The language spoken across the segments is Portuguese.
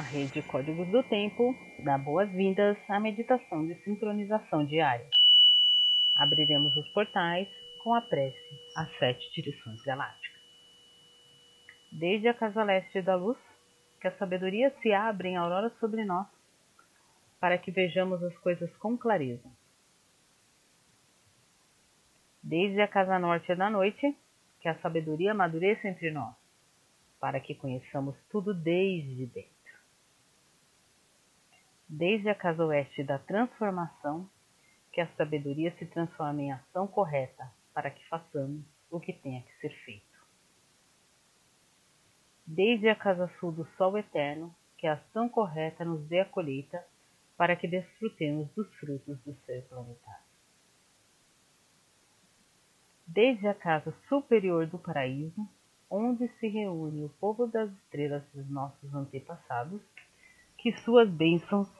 A rede Códigos do Tempo dá boas-vindas à meditação de sincronização diária. Abriremos os portais com a prece às sete direções galácticas. Desde a casa leste da luz, que a sabedoria se abre em aurora sobre nós, para que vejamos as coisas com clareza. Desde a casa norte da noite, que a sabedoria amadureça entre nós, para que conheçamos tudo desde dentro desde a casa oeste da transformação, que a sabedoria se transforme em ação correta para que façamos o que tenha que ser feito. Desde a casa sul do sol eterno, que a ação correta nos dê a colheita para que desfrutemos dos frutos do ser planetário. Desde a casa superior do paraíso, onde se reúne o povo das estrelas dos nossos antepassados, que suas bênçãos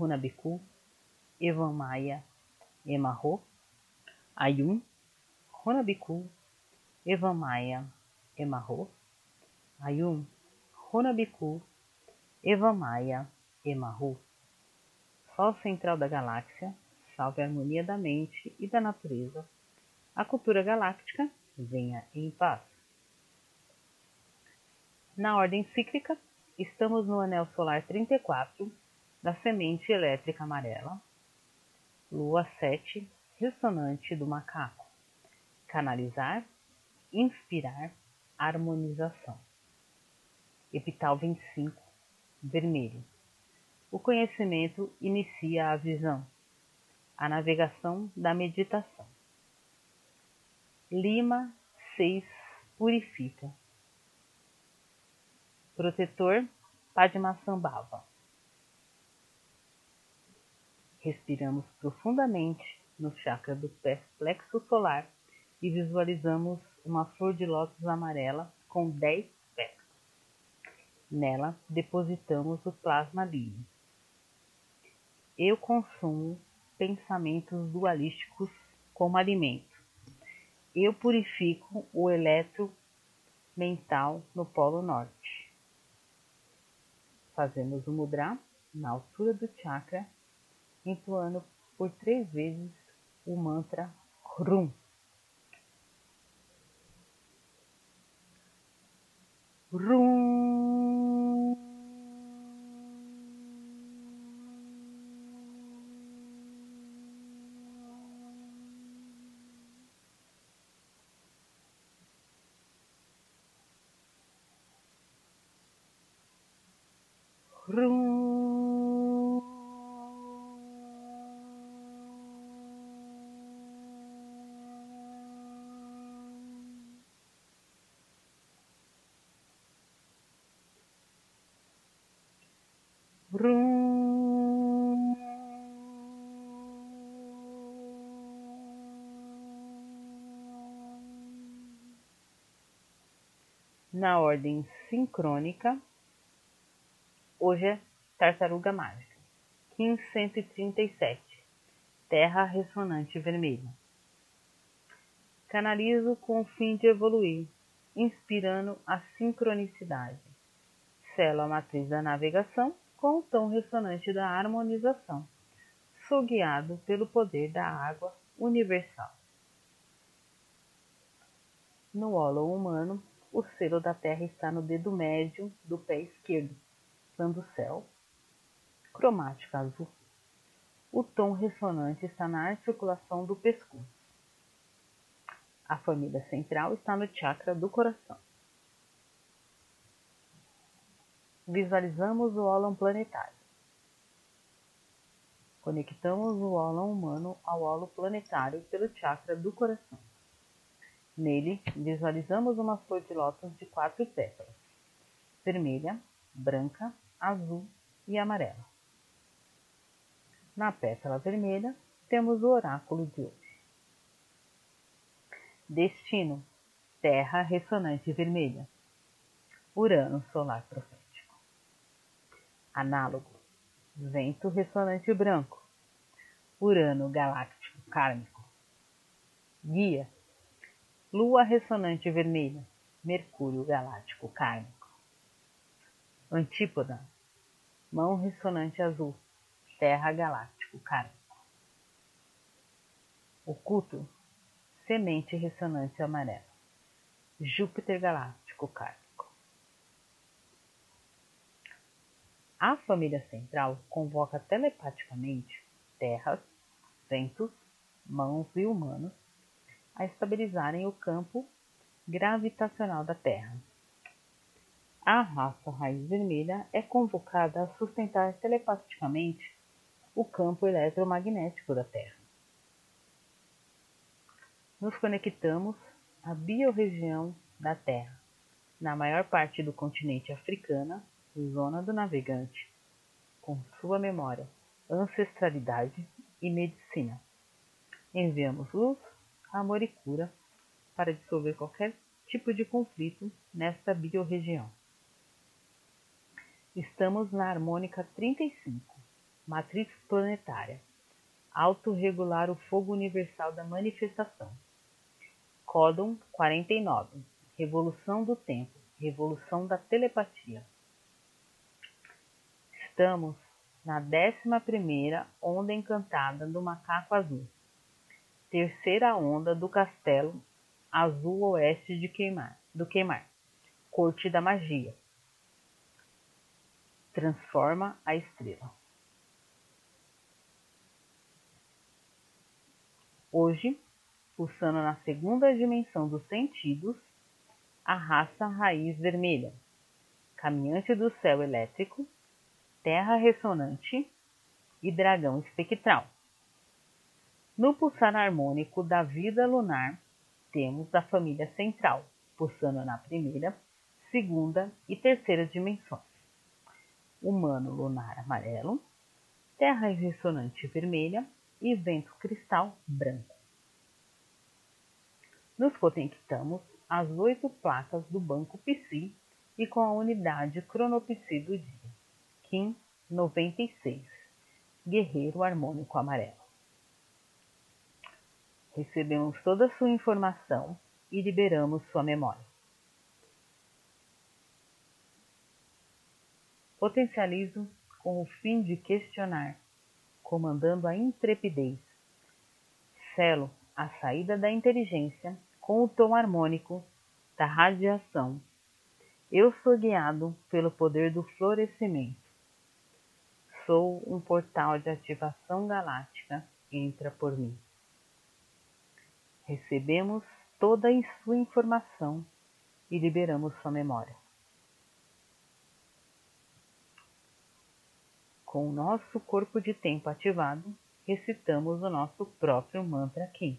Runabiku, Evan Maia, Emarro, Ayun, Runabiku, Evan Maia, Emarro, Ayun, Runabiku, Evan Maia, Emarro. Sol central da galáxia, salve a harmonia da mente e da natureza. A cultura galáctica venha em paz. Na ordem cíclica, estamos no anel solar 34, da semente elétrica amarela, lua 7, ressonante do macaco, canalizar, inspirar, harmonização. Epital 25, vermelho. O conhecimento inicia a visão, a navegação da meditação. Lima 6 purifica. Protetor Padmasambhava. Respiramos profundamente no chakra do plexo solar e visualizamos uma flor de lótus amarela com 10 pétalas. Nela depositamos o plasma livre. Eu consumo pensamentos dualísticos como alimento. Eu purifico o eletro mental no polo norte. Fazemos o mudra na altura do chakra entoando por três vezes o mantra Rum. Rum. Rum. Na ordem sincrônica, hoje é Tartaruga Mágica, 1537, Terra Ressonante Vermelha. Canalizo com o fim de evoluir, inspirando a sincronicidade selo a matriz da navegação com o tom ressonante da harmonização. Sou guiado pelo poder da água universal. No holo humano, o selo da Terra está no dedo médio do pé esquerdo, dando céu, cromática azul. O tom ressonante está na articulação do pescoço. A família central está no chakra do coração. visualizamos o ólon planetário. Conectamos o ólon humano ao ólon planetário pelo chakra do coração. Nele, visualizamos uma flor de lótus de quatro pétalas: vermelha, branca, azul e amarelo. Na pétala vermelha, temos o oráculo de hoje. Destino: Terra ressonante vermelha. Urano solar profético. Análogo: Vento ressonante branco. Urano galáctico kármico. Guia: Lua ressonante vermelha. Mercúrio galáctico kármico. Antípoda: Mão ressonante azul. Terra galáctico kármico. Oculto: Semente ressonante amarela. Júpiter galáctico kármico. A família central convoca telepaticamente terras, ventos, mãos e humanos a estabilizarem o campo gravitacional da Terra. A raça raiz vermelha é convocada a sustentar telepaticamente o campo eletromagnético da Terra. Nos conectamos à biorregião da Terra, na maior parte do continente africana, zona do navegante, com sua memória, ancestralidade e medicina. Enviamos luz amor e cura para dissolver qualquer tipo de conflito nesta biorregião. Estamos na harmônica 35, matriz planetária, autorregular o fogo universal da manifestação. Códon 49, revolução do tempo, revolução da telepatia. Estamos na 11 primeira onda encantada do macaco azul terceira onda do castelo azul oeste de queimar, do queimar, corte da magia. Transforma a estrela. Hoje, pulsando na segunda dimensão dos sentidos, a raça raiz vermelha, caminhante do céu elétrico, terra ressonante e dragão espectral. No pulsar harmônico da vida lunar, temos a família central, pulsando na primeira, segunda e terceira dimensões. Humano lunar amarelo, terra ressonante vermelha e vento cristal branco. Nos conectamos às oito placas do banco Psi e com a unidade cronopsi do dia, Kim 96, guerreiro harmônico amarelo. Recebemos toda a sua informação e liberamos sua memória. Potencializo com o fim de questionar, comandando a intrepidez. Selo a saída da inteligência com o tom harmônico da radiação. Eu sou guiado pelo poder do florescimento. Sou um portal de ativação galáctica. Entra por mim. Recebemos toda a sua informação e liberamos sua memória. Com o nosso corpo de tempo ativado, recitamos o nosso próprio mantra aqui.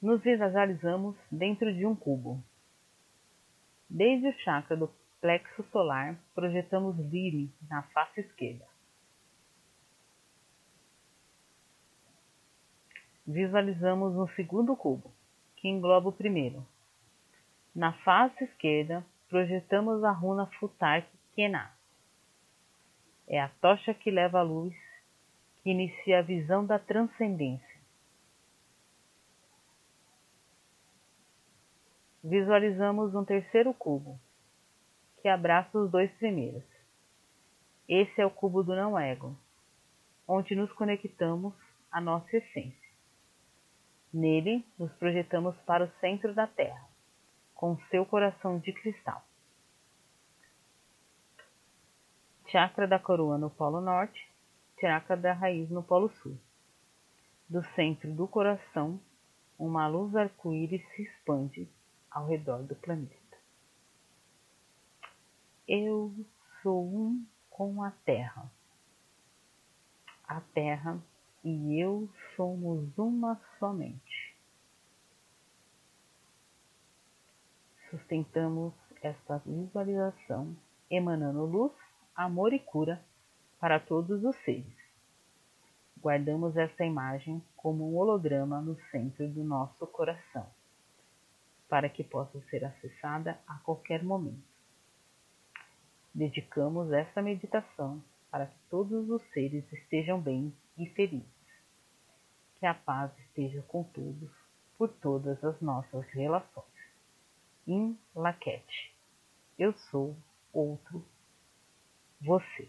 Nos visualizamos dentro de um cubo. Desde o chakra do plexo solar, projetamos Liri na face esquerda. Visualizamos um segundo cubo, que engloba o primeiro. Na face esquerda, projetamos a runa Futar Kená. É a tocha que leva a luz, que inicia a visão da transcendência. Visualizamos um terceiro cubo, que abraça os dois primeiros. Esse é o cubo do não-ego, onde nos conectamos à nossa essência. Nele, nos projetamos para o centro da Terra, com seu coração de cristal. chakra da coroa no polo norte, chakra da raiz no polo sul. Do centro do coração, uma luz arco-íris se expande ao redor do planeta. Eu sou um com a Terra. A Terra e eu somos uma somente. Sustentamos esta visualização emanando luz, amor e cura para todos os seres. Guardamos esta imagem como um holograma no centro do nosso coração, para que possa ser acessada a qualquer momento. Dedicamos esta meditação para que todos os seres estejam bem e felizes. Que a paz esteja com todos, por todas as nossas relações. In Laquete. Eu sou outro você.